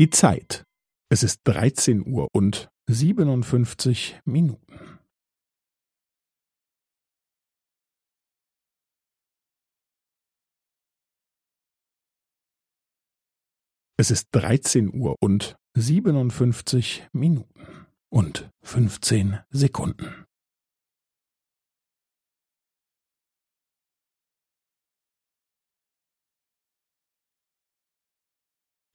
Die Zeit. Es ist dreizehn Uhr und siebenundfünfzig Minuten. Es ist dreizehn Uhr und siebenundfünfzig Minuten und fünfzehn Sekunden.